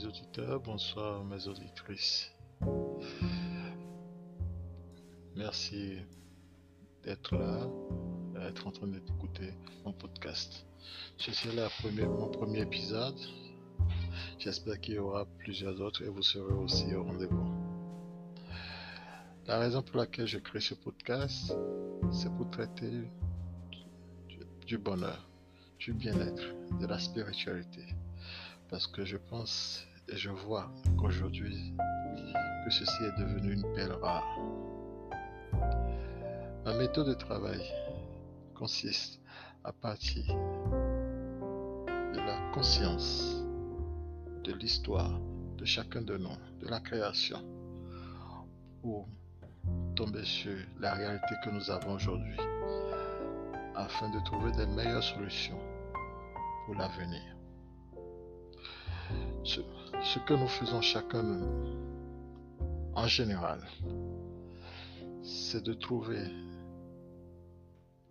mes auditeurs, bonsoir mes auditrices. Merci d'être là, d'être en train d'écouter mon podcast. Ceci est mon premier épisode. J'espère qu'il y aura plusieurs autres et vous serez aussi au rendez-vous. La raison pour laquelle je crée ce podcast, c'est pour traiter du, du bonheur, du bien-être, de la spiritualité. Parce que je pense et je vois qu'aujourd'hui, que ceci est devenu une perle rare. Ma méthode de travail consiste à partir de la conscience de l'histoire de chacun de nous, de la création, pour tomber sur la réalité que nous avons aujourd'hui, afin de trouver des meilleures solutions pour l'avenir. Ce, que nous faisons chacun en général, c'est de trouver,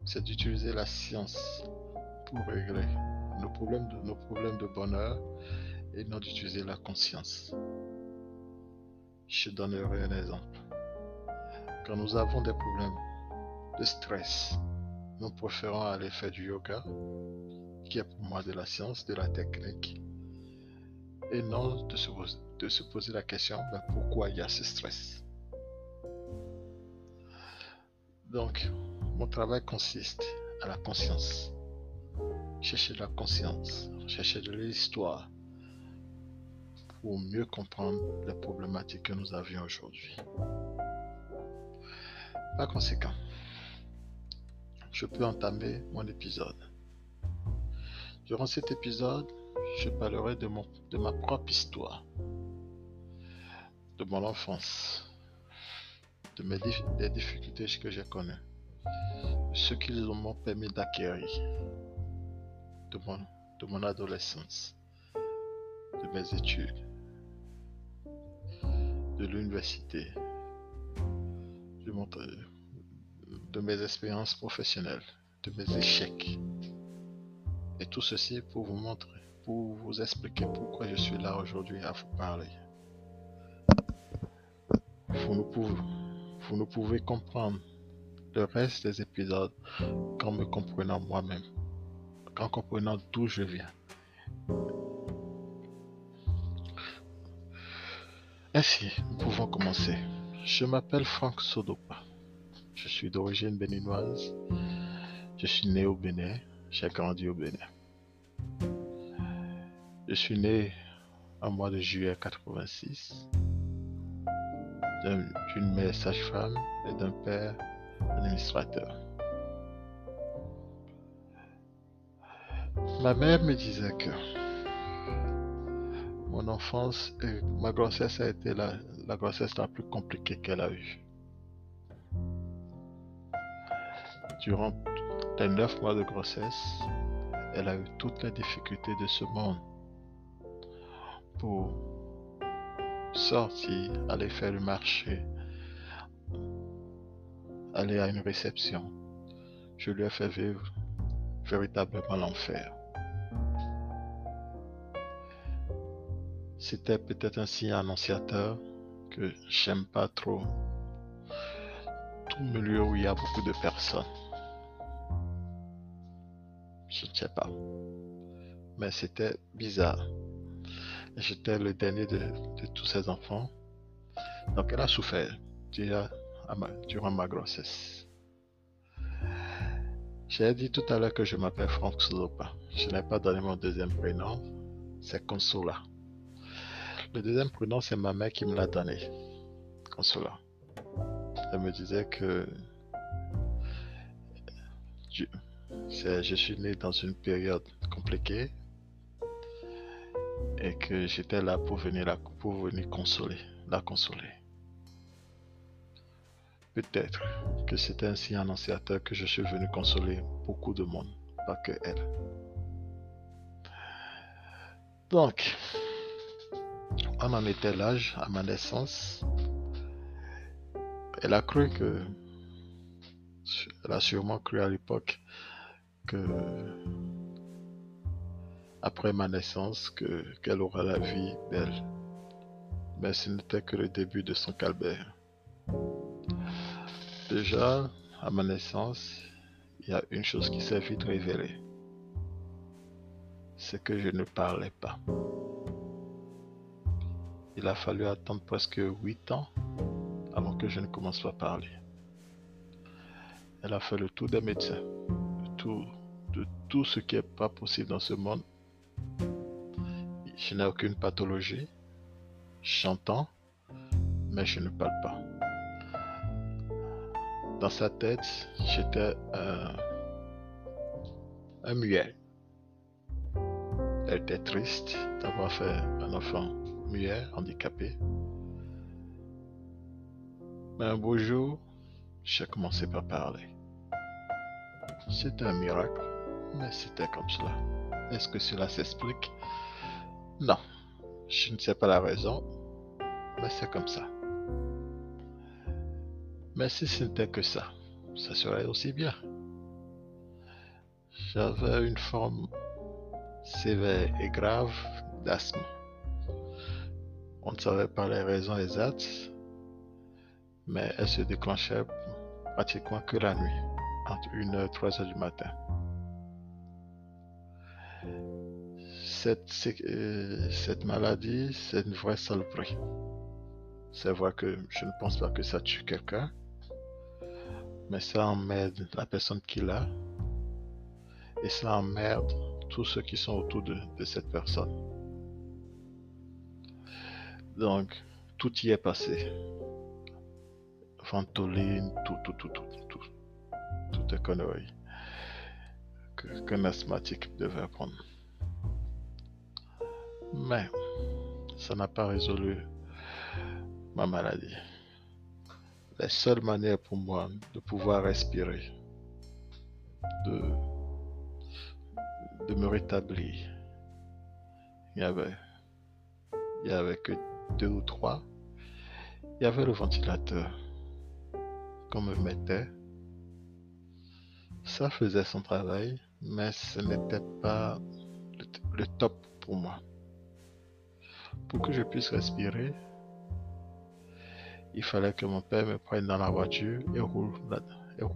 c'est d'utiliser la science pour régler nos problèmes de, nos problèmes de bonheur et non d'utiliser la conscience. Je donnerai un exemple. Quand nous avons des problèmes de stress, nous préférons aller faire du yoga, qui est pour moi de la science, de la technique, et non de se, poser la question ben, pourquoi il y a ce stress? Donc, mon travail consiste à la conscience. Chercher de la conscience, chercher de l'histoire pour mieux comprendre les problématiques que nous avions aujourd'hui. Par conséquent, je peux entamer mon épisode. Durant cet épisode, je parlerai de, mon, de ma propre histoire, de mon enfance, de mes des difficultés que j'ai connues, ce qu'ils m'ont permis d'acquérir, de mon, de mon adolescence, de mes études, de l'université, de, de mes expériences professionnelles, de mes échecs. Et tout ceci pour vous montrer pour vous expliquer pourquoi je suis là aujourd'hui à vous parler. Vous ne, pouvez, vous ne pouvez comprendre le reste des épisodes qu'en me comprenant moi-même, qu'en comprenant d'où je viens. Ainsi, nous pouvons commencer. Je m'appelle Franck Sodopa. Je suis d'origine béninoise. Je suis né au Bénin. J'ai grandi au Bénin. Je suis né en mois de juillet 86 d'une mère sage-femme et d'un père administrateur. Ma mère me disait que mon enfance et ma grossesse a été la, la grossesse la plus compliquée qu'elle a eue. Durant les neuf mois de grossesse, elle a eu toutes les difficultés de ce monde pour sortir, aller faire le marché, aller à une réception. Je lui ai fait vivre véritablement l'enfer. C'était peut-être un signe annonciateur que j'aime pas trop tout milieu où il y a beaucoup de personnes. Je ne sais pas. Mais c'était bizarre. J'étais le dernier de, tous ses enfants. Donc elle a souffert durant ma grossesse. J'ai dit tout à l'heure que je m'appelle Franck Sozopa. Je n'ai pas donné mon deuxième prénom. C'est Consola. Le deuxième prénom, c'est ma mère qui me l'a donné. Consola. Elle me disait que je suis né dans une période compliquée et que j'étais là pour venir, la, pour venir consoler, la consoler. Peut-être que c'était ainsi un annonciateur que je suis venu consoler beaucoup de monde, pas que elle. Donc, on en était l'âge à ma naissance. Elle a cru que, elle a sûrement cru à l'époque que après ma naissance que qu'elle aura la vie belle. Mais ce n'était que le début de son calvaire. Déjà, à ma naissance, il y a une chose qui s'est vite révélée. C'est que je ne parlais pas. Il a fallu attendre presque huit ans avant que je ne commence à parler. Elle a fait le tour des médecins, tout, de tout ce qui n'est pas possible dans ce monde. Je n'ai aucune pathologie. J'entends, mais je ne parle pas. Dans sa tête, j'étais un, muet. Elle était triste d'avoir fait un enfant muet, handicapé. Mais un beau jour, j'ai commencé par parler. C'était un miracle, mais c'était comme cela. Est-ce que cela s'explique? Non, je ne sais pas la raison, mais c'est comme ça. Mais si ce n'était que ça, ça serait aussi bien. J'avais une forme sévère et grave d'asthme. On ne savait pas les raisons exactes, mais elle se déclenchait pratiquement que la nuit, entre 1h et 3h du matin. Cette, euh, cette maladie, c'est une vraie saloperie. C'est vrai que je ne pense pas que ça tue quelqu'un, mais ça emmerde la personne qui l'a et ça emmerde tous ceux qui sont autour de, cette personne. Donc, tout y est passé. Ventoline, tout, tout, tout, tout, tout. Tout est conneries qu'un asthmatique devait prendre. Mais, ça n'a pas résolu ma maladie. La seule manière pour moi de pouvoir respirer, de, de me rétablir, il y avait, que deux ou trois. Il y avait le ventilateur qu'on me mettait. Ça faisait son travail, mais ce n'était pas le top pour moi. Pour que je puisse respirer, il fallait que mon père me prenne dans la voiture et roule,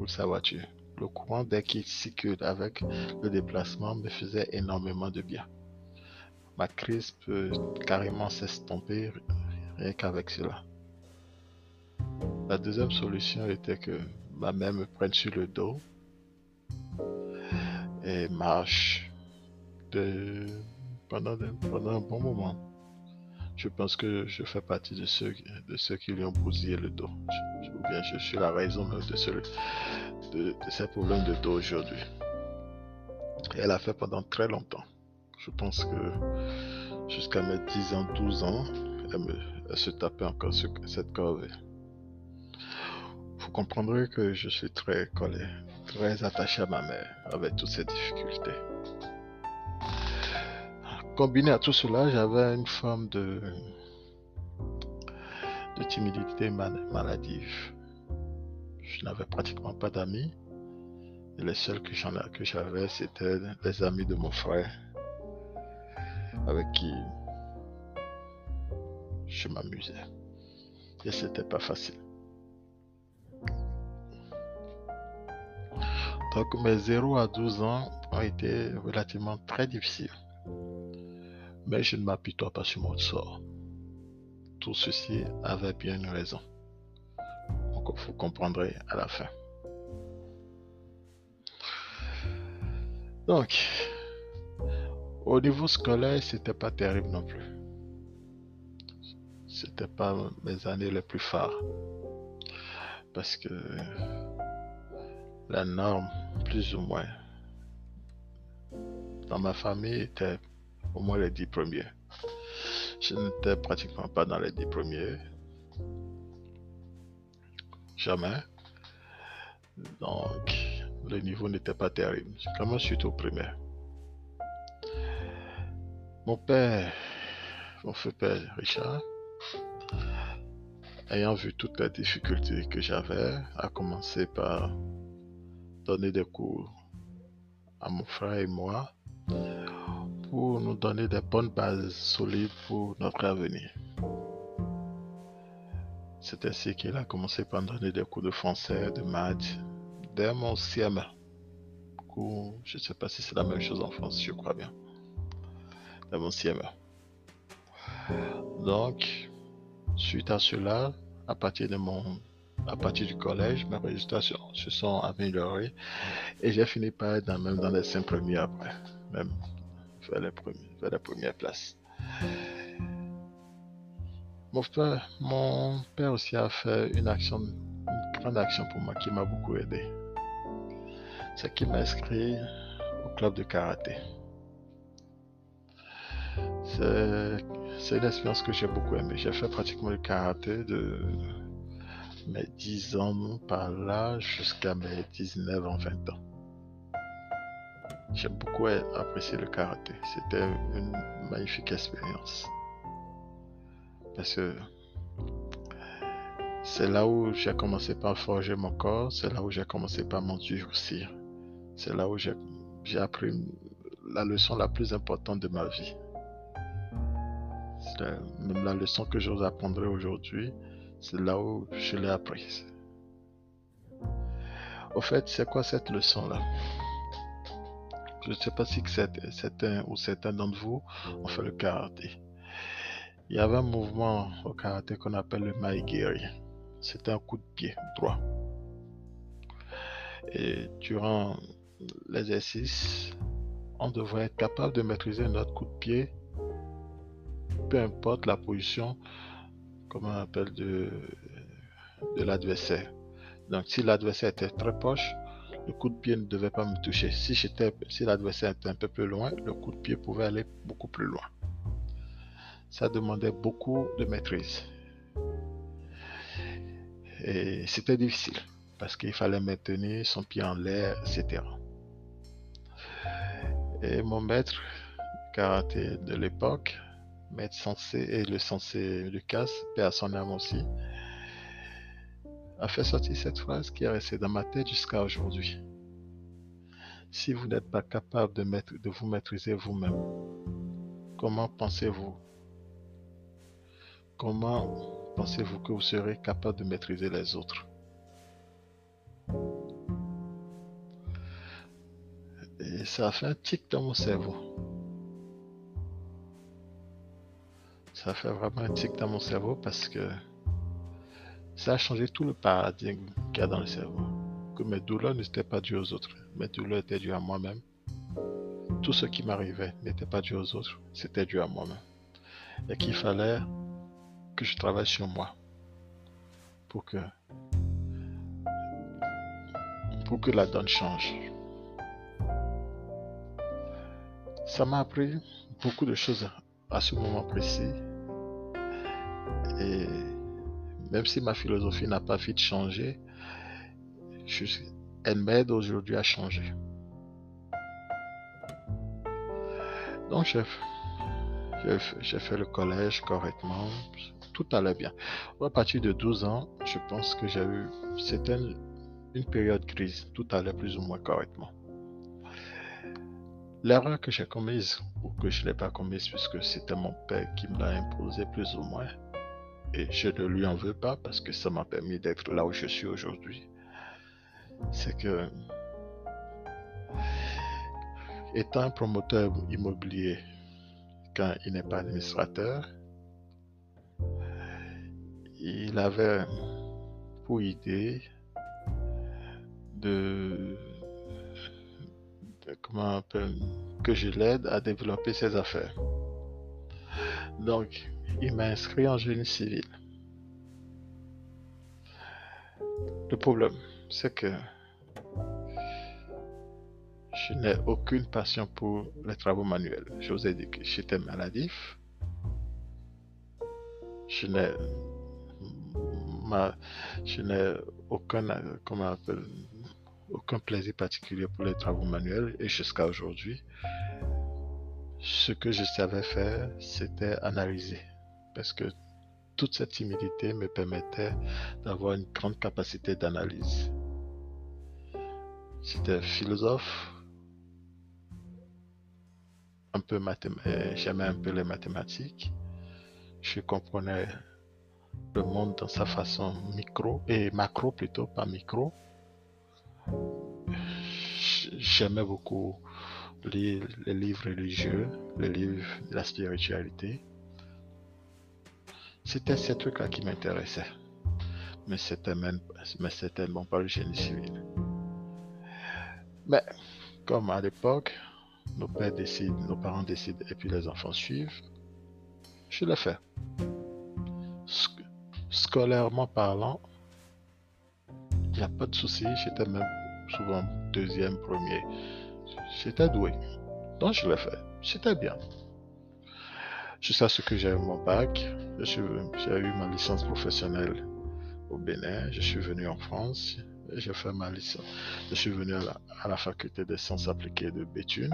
sa voiture. Le courant, dès qu'il circule avec le déplacement, me faisait énormément de bien. Ma crise peut carrément s'estomper rien qu'avec cela. La deuxième solution était que ma mère me prenne sur le dos et marche pendant, pendant un bon moment. Je pense que je fais partie de ceux, de ceux qui lui ont bousillé le dos. Ou bien je suis la raison de, ce, de, ces problèmes de dos aujourd'hui. Elle a fait pendant très longtemps. Je pense que jusqu'à mes 10 ans, 12 ans, elle, me, se tapait encore sur cette corvée. Vous comprendrez que je suis très collé, très attaché à ma mère avec toutes ces difficultés. Combiné à tout cela, j'avais une forme de, timidité maladive. Je n'avais pratiquement pas d'amis. Et les seuls que j'avais, c'était les amis de mon frère, avec qui je m'amusais. Et c'était pas facile. Donc mes 0 à 12 ans ont été relativement très difficiles. Mais je ne m'apitoie pas sur mon sort. Tout ceci avait bien une raison. Vous comprendrez à la fin. Donc, au niveau scolaire, c'était pas terrible non plus. C'était pas mes années les plus phares. Parce que la norme, plus ou moins, dans ma famille était au moins les dix premiers. Je n'étais pratiquement pas dans les dix premiers. Jamais. Donc, le niveau n'était pas terrible. Comment je suis au primaire. Mon père, mon feu père Richard, ayant vu toutes les difficultés que j'avais, a commencé par donner des cours à mon frère et moi pour nous donner des bonnes bases solides pour notre avenir. C'est ainsi qu'il a commencé par donner des cours de français, de maths, dès mon CM. je ne sais pas si c'est la même chose en France, je crois bien. Dès mon CM. Donc, suite à cela, à partir de mon à partir du collège, mes résultats se sont améliorés et j'ai fini par être dans, même dans les cinq premiers après, même vers la première place. Mon père, mon père aussi a fait une action, une grande action pour moi qui m'a beaucoup aidé. C'est qu'il m'a inscrit au club de karaté. C'est une expérience que j'ai beaucoup aimée. J'ai fait pratiquement le karaté de mes 10 ans par là jusqu'à mes 19 ans, 20 ans. J'ai beaucoup apprécié le karaté. C'était une magnifique expérience. Parce que c'est là où j'ai commencé par forger mon corps, c'est là où j'ai commencé par m'endurcir. C'est là où j'ai appris la leçon la plus importante de ma vie. Même la leçon que je vous apprendrai aujourd'hui, c'est là où je l'ai apprise. Au fait, c'est quoi cette leçon-là? Je ne sais pas si certains ou certains d'entre vous ont fait le karaté. Il y avait un mouvement au karaté qu'on appelle le maigiri. C'était un coup de pied droit. Et durant l'exercice, on devrait être capable de maîtriser notre coup de pied, peu importe la position, comme on appelle, de, de l'adversaire. Donc, si l'adversaire était très proche, le coup de pied ne devait pas me toucher. Si, l'adversaire était un peu plus loin, le coup de pied pouvait aller beaucoup plus loin ça demandait beaucoup de maîtrise. Et c'était difficile parce qu'il fallait maintenir son pied en l'air, etc. Et mon maître karaté de l'époque, maître sensé et le sensé Lucas, père à son âme aussi, a fait sortir cette phrase qui est restée dans ma tête jusqu'à aujourd'hui. Si vous n'êtes pas capable de, vous maîtriser vous-même, comment pensez-vous? Comment pensez-vous que vous serez capable de maîtriser les autres? Et ça a fait un tic dans mon cerveau. Ça fait vraiment un tic dans mon cerveau parce que ça a changé tout le paradigme qu'il y a dans le cerveau. Que mes douleurs n'étaient pas dues aux autres. Mes douleurs étaient dues à moi-même. Tout ce qui m'arrivait n'était pas dû aux autres, c'était dû à moi-même. Et qu'il fallait que je travaille sur moi pour que pour que la donne change. Ça m'a appris beaucoup de choses à ce moment précis. Et même si ma philosophie n'a pas vite changé, elle m'aide aujourd'hui à changer. Donc, j'ai fait le collège correctement tout allait bien. À partir de 12 ans, je pense que j'ai eu, c'était une, période grise, tout allait plus ou moins correctement. L'erreur que j'ai commise, ou que je n'ai pas commise puisque c'était mon père qui me l'a imposé plus ou moins, et je ne lui en veux pas parce que ça m'a permis d'être là où je suis aujourd'hui, c'est que étant promoteur immobilier, quand il n'est pas administrateur, il avait pour idée de, comment que je l'aide à développer ses affaires. Donc, il m'a inscrit en génie civil. Le problème, c'est que je n'ai aucune passion pour les travaux manuels. Je vous ai dit que j'étais maladif. Je n'ai je n'ai aucun, aucun plaisir particulier pour les travaux manuels et jusqu'à aujourd'hui, ce que je savais faire, c'était analyser. Parce que toute cette timidité me permettait d'avoir une grande capacité d'analyse. J'étais philosophe. un peu mathématiques, j'aimais un peu les mathématiques. Je comprenais le monde dans sa façon micro et macro plutôt, pas micro. J'aimais beaucoup les, les livres religieux, les livres de la spiritualité. C'était ces trucs-là qui m'intéressaient. Mais c'était même, pas le génie civil. Mais, comme à l'époque, nos pères décident, nos parents décident et puis les enfants suivent, je l'ai fait. scolairement parlant, il n'y a pas de souci, j'étais même souvent deuxième, premier. J'étais doué. Donc je l'ai fait. C'était bien. Jusqu'à ce que j'ai eu mon bac, j'ai eu ma licence professionnelle au Bénin, je suis venu en France, j'ai fait ma licence. Je suis venu à la, faculté des sciences appliquées de Béthune.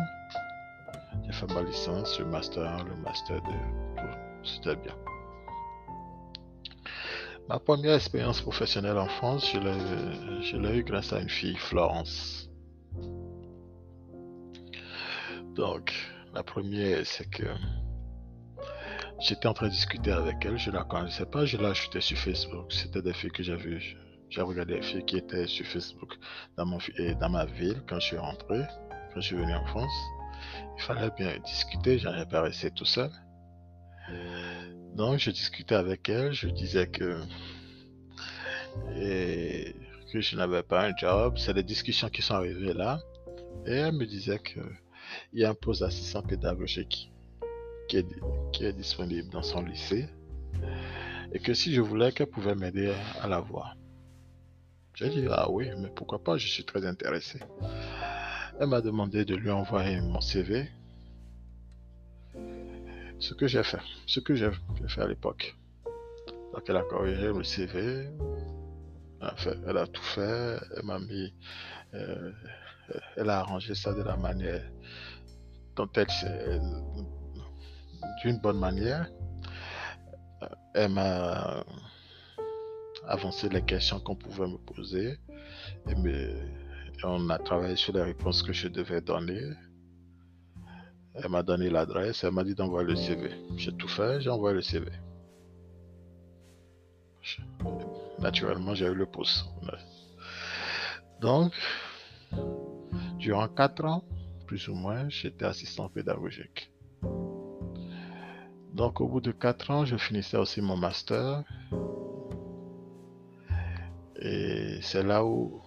J'ai fait ma licence, le master, le master de C'était bien. Ma première expérience professionnelle en France, je l'ai eu grâce à une fille, Florence. Donc, la première, c'est que j'étais en train de discuter avec elle, je la connaissais pas, je l'ai ajoutée sur Facebook. C'était des filles que j'ai vues j'ai regardé les filles qui étaient sur Facebook dans, mon, ma ville quand je suis rentré, quand je suis venu en France. Il fallait bien discuter, ai pas resté tout seul. Donc je discutais avec elle, je disais que, que je n'avais pas un job. C'est des discussions qui sont arrivées là. Et elle me disait qu'il y a un poste d'assistant pédagogique qui est, qui est disponible dans son lycée. Et que si je voulais qu'elle pouvait m'aider à l'avoir. J'ai dit, ah oui, mais pourquoi pas, je suis très intéressé. Elle m'a demandé de lui envoyer mon CV. Ce que j'ai fait, ce que j'ai fait à l'époque. Donc elle a corrigé le CV, elle a, tout fait, elle m'a mis, euh, elle a arrangé ça de la manière dont elle, d'une bonne manière. Elle m'a avancer les questions qu'on pouvait me poser. Et, on a travaillé sur les réponses que je devais donner. Elle m'a donné l'adresse, elle m'a dit d'envoyer le CV. J'ai tout fait, j'ai envoyé le CV. Naturellement, j'ai eu le poste. Donc, durant quatre ans, plus ou moins, j'étais assistant pédagogique. Donc, au bout de quatre ans, je finissais aussi mon master et c'est là où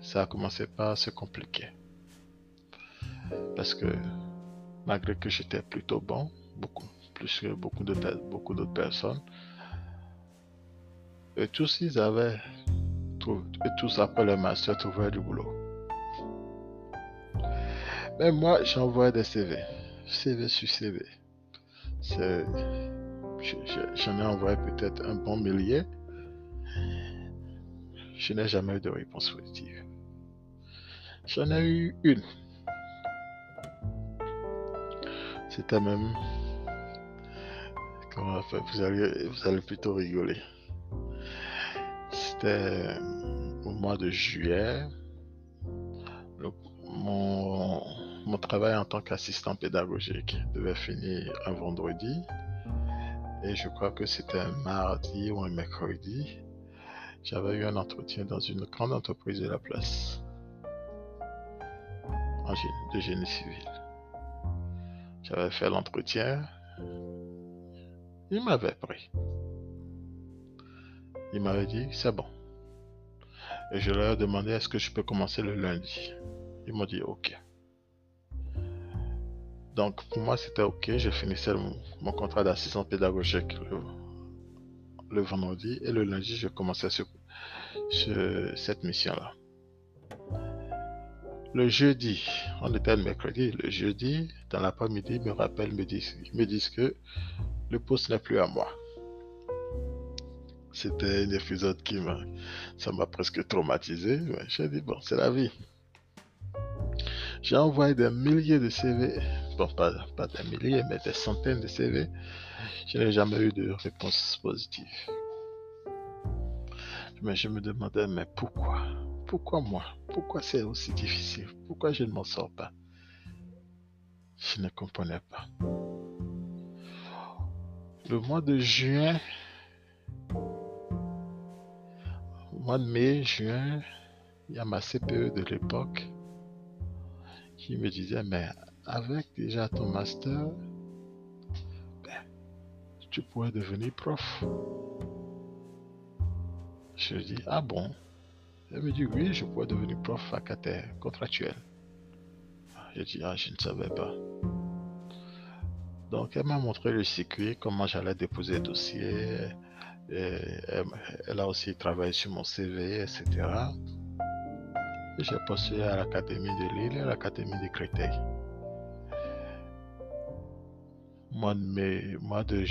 ça a commencé par se compliquer. Parce que malgré que j'étais plutôt bon, beaucoup plus que beaucoup d'autres beaucoup d'autres personnes, et tous ils avaient et tous après le master trouvaient du boulot. Mais moi j'envoie des CV, CV sur CV. J'en ai envoyé peut-être un bon millier je n'ai jamais eu de réponse positive. J'en ai eu une. C'était même... Comment vous allez, vous allez plutôt rigoler. C'était au mois de juillet. mon travail en tant qu'assistant pédagogique devait finir un vendredi. Et je crois que c'était un mardi ou un mercredi. J'avais eu un entretien dans une grande entreprise de la place de génie civil. J'avais fait l'entretien. Il m'avait pris. Il m'avait dit, c'est bon. Et je leur ai demandé, est-ce que je peux commencer le lundi? Ils m'ont dit, ok. Donc pour moi, c'était ok. Je finissais mon, contrat d'assistant pédagogique le vendredi et le lundi, je commençais cette mission-là. Le jeudi, on était le mercredi, le jeudi, dans l'après-midi, me rappellent, me disent, me disent que le poste n'est plus à moi. C'était un épisode qui m'a, ça m'a presque traumatisé. J'ai dit, bon, c'est la vie. J'ai envoyé des milliers de CV, pas, pas milliers, mais des centaines de CV je n'ai jamais eu de réponse positive. Mais je me demandais, mais pourquoi? Pourquoi moi? Pourquoi c'est aussi difficile? Pourquoi je ne m'en sors pas? Je ne comprenais pas. Le mois de juin, mois de mai, juin, il y a ma CPE de l'époque qui me disait, mais avec déjà ton master, ben, tu pourrais devenir prof. Je dis, ah bon? Elle me dit, oui, je pourrais devenir prof vacataire, contractuel. Je dis, ah, je ne savais pas. Donc, elle m'a montré le circuit, comment j'allais déposer le dossier. elle, a aussi travaillé sur mon CV, etc. J'ai postulé à l'Académie de Lille et à l'Académie de Créteil. Mois de mai, mois de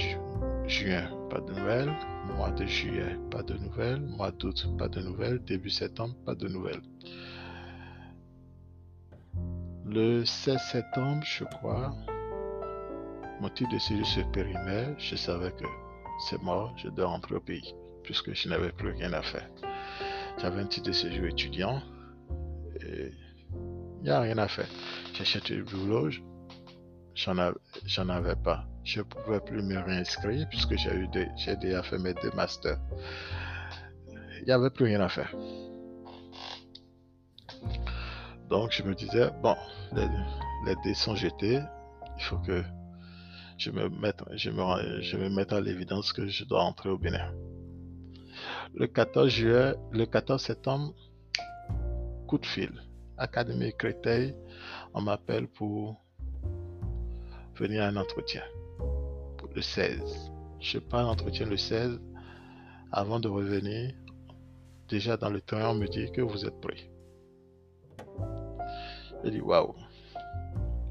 juin, pas de nouvelles. Mois de juillet, pas de nouvelles. Mois d'août, pas de nouvelles. Début septembre, pas de nouvelles. Le 16 septembre, je crois, mon titre de séjour se périmait. Je savais que c'est mort, je dois rentrer au pays, puisque je n'avais plus rien à faire. J'avais un titre de séjour étudiant et il n'y a rien à faire. Cherché du boulot, j'en avais pas. Je ne pouvais plus me réinscrire puisque j'ai déjà fait mes deux masters. Il n'y avait plus rien à faire. Donc je me disais, bon, les, les dés sont jetés, il faut que je me mette, je me, je me mette à l'évidence que je dois entrer au Bénin. Le 14 juillet, le 14 septembre, coup de fil. Académie Créteil, on m'appelle pour venir à un entretien. Le 16. Je pars un entretien le 16. Avant de revenir, déjà dans le train, on me dit que vous êtes prêt. Je dis waouh.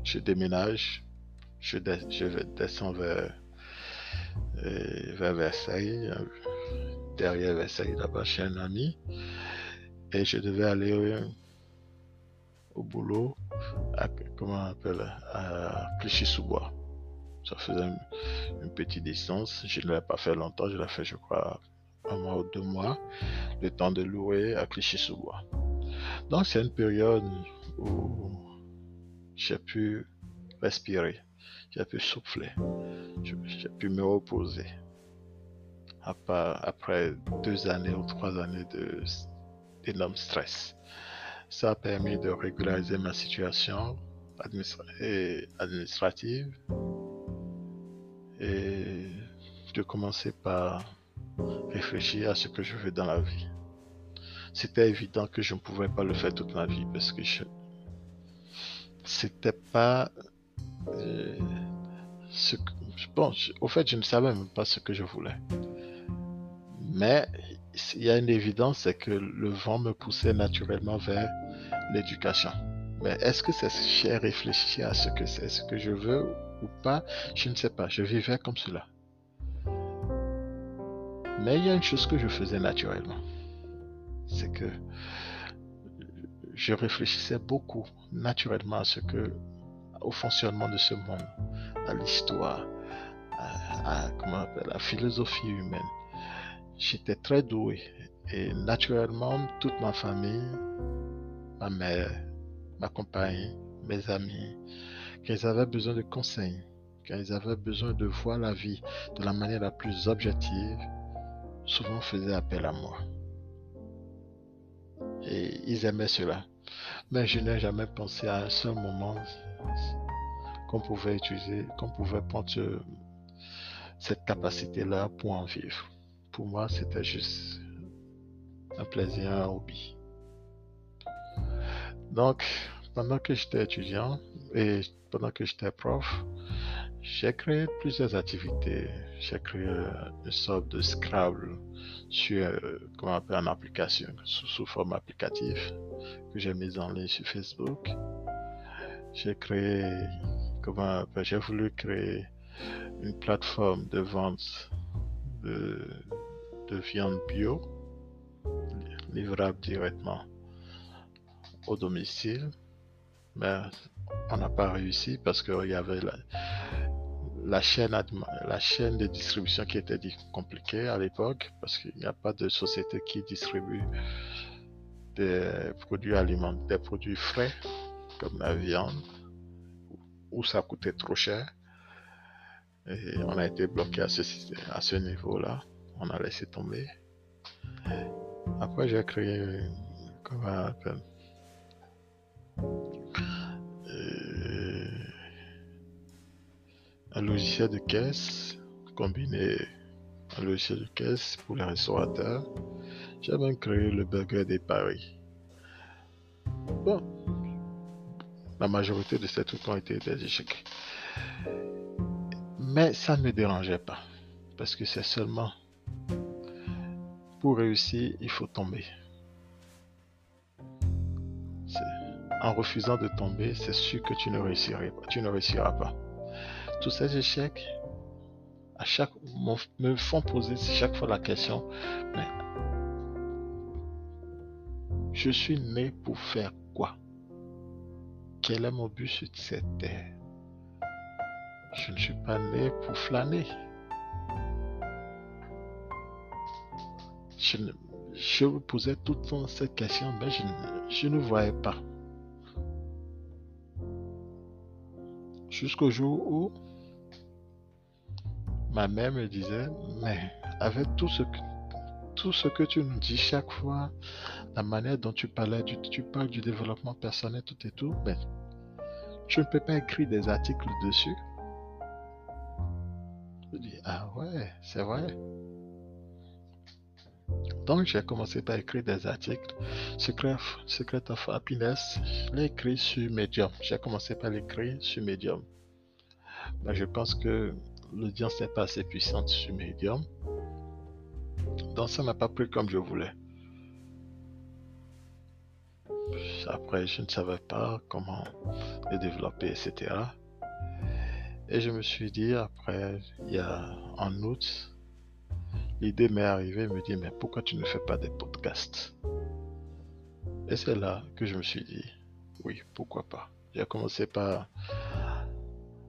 Je déménage. Je, descends vers, euh, vers Versailles. Derrière Versailles, là-bas, chez un ami. Et je devais aller au, boulot à, comment on appelle, à Clichy-sous-Bois. Ça faisait une, petite distance. Je ne l'ai pas fait longtemps. Je l'ai fait, je crois, un mois ou deux mois. Le temps de louer à Clichy-sous-Bois. Donc, c'est une période où j'ai pu respirer, j'ai pu souffler, j'ai pu me reposer. Après deux années ou trois années d'énorme stress. Ça a permis de régulariser ma situation administrative et de commencer par réfléchir à ce que je veux dans la vie. C'était évident que je ne pouvais pas le faire toute ma vie parce que je, c'était pas euh, ce que, bon, au fait, je ne savais même pas ce que je voulais. Mais il y a une évidence, c'est que le vent me poussait naturellement vers l'éducation. Mais est-ce que c'est j'ai réfléchi à ce que c'est, ce que je veux ou pas? Je ne sais pas. Je vivais comme cela. Mais il y a une chose que je faisais naturellement. C'est que je réfléchissais beaucoup naturellement à ce que, au fonctionnement de ce monde, à l'histoire, à, comment la philosophie humaine. J'étais très doué et naturellement toute ma famille, ma mère, ma compagne, mes amis, qu'ils avaient besoin de conseils, qu'ils avaient besoin de voir la vie de la manière la plus objective, souvent faisaient appel à moi. Et ils aimaient cela. Mais je n'ai jamais pensé à un seul moment qu'on pouvait utiliser, qu'on pouvait prendre cette capacité-là pour en vivre. Pour moi, c'était juste un plaisir, un hobby. Donc, pendant que j'étais étudiant et pendant que j'étais prof, j'ai créé plusieurs activités. J'ai créé une sorte de Scrabble sur, euh, comment on appelle, une application, sous, forme applicative, que j'ai mise en ligne sur Facebook. J'ai créé, comment j'ai voulu créer une plateforme de vente de, de viande bio, livrable directement au domicile. Mais on n'a pas réussi parce qu'il y avait la, la chaîne, la chaîne de distribution qui était compliquée à l'époque parce qu'il n'y a pas de société qui distribue des produits alimentaires, des produits frais comme la viande où ça coûtait trop cher. Et on a été bloqué à ce, à ce niveau-là. On a laissé tomber. Après, j'ai créé, comment euh, un logiciel de caisse combiné un logiciel de caisse pour les restaurateurs. J'ai même créé le burger des paris. Bon, la majorité de ces trucs ont été des échecs. Mais ça ne me dérangeait pas. Parce que c'est seulement pour réussir, il faut tomber. En refusant de tomber, c'est sûr que tu ne réussiras pas. Tu ne réussiras pas. Tous ces échecs, à chaque me font poser chaque fois la question, mais je suis né pour faire quoi? Quel est mon but sur cette terre? Je ne suis pas né pour flâner. Je, je me posais tout le temps cette question, mais je, ne voyais pas. Jusqu'au jour où ma mère me disait, mais avec tout ce que, tu nous dis chaque fois, la manière dont tu parlais, du, tu parles du développement personnel, tout et tout, mais tu ne peux pas écrire des articles dessus. Je dis, ah ouais, c'est vrai. Donc j'ai commencé par écrire des articles. Secret, of Happiness, je l'ai écrit sur Medium. J'ai commencé par l'écrire sur Medium. Mais je pense que l'audience n'est pas assez puissante sur Medium. Donc ça n'a pas pris comme je voulais. Après, je ne savais pas comment le développer, etc. Et je me suis dit, après, il y a en août, l'idée m'est arrivée, me dit, mais pourquoi tu ne fais pas des podcasts? Et c'est là que je me suis dit, oui, pourquoi pas. J'ai commencé par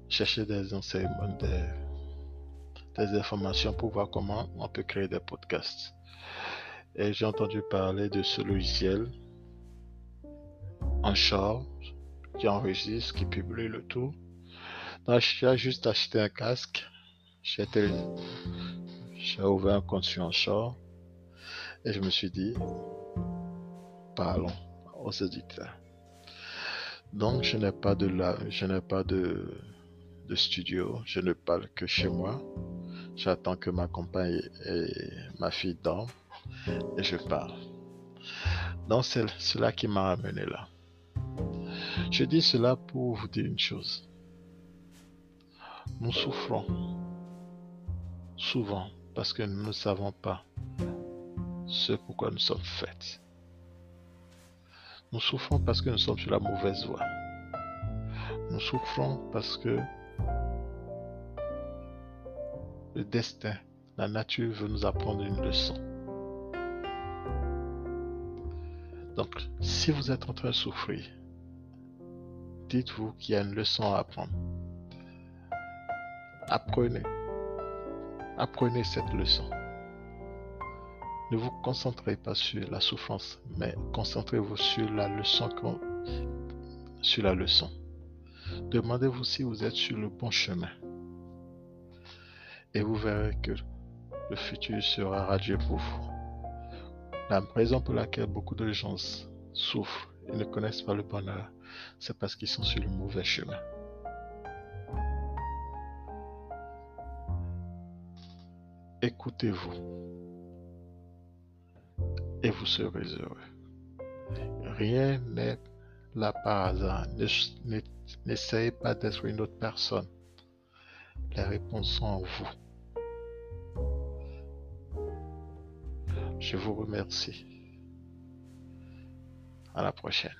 chercher des enseignements, des, informations pour voir comment on peut créer des podcasts. Et j'ai entendu parler de ce logiciel en charge qui enregistre, qui publie le tout. J'ai juste acheté un casque. J'ai ouvert un compte sur Anchor et je me suis dit, parlons aux éditeurs. Donc, je n'ai pas de la, je n'ai pas de, de studio. Je ne parle que chez moi. J'attends que ma compagne et ma fille dorment et je parle. Donc c'est cela qui m'a amené là. Je dis cela pour vous dire une chose. Nous souffrons souvent parce que nous ne savons pas ce pourquoi nous sommes faits. Nous souffrons parce que nous sommes sur la mauvaise voie. Nous souffrons parce que le destin, la nature veut nous apprendre une leçon. Donc, si vous êtes en train de souffrir, dites-vous qu'il y a une leçon à apprendre. Apprenez. Apprenez cette leçon. Ne vous concentrez pas sur la souffrance, mais concentrez-vous sur la leçon. Demandez-vous si vous êtes sur le bon chemin et vous verrez que le futur sera radieux pour vous. La raison pour laquelle beaucoup de gens souffrent et ne connaissent pas le bonheur, c'est parce qu'ils sont sur le mauvais chemin. Écoutez-vous et vous serez heureux. Rien n'est là par hasard. N'essayez pas d'être une autre personne. Les réponses sont en vous. Je vous remercie. À la prochaine.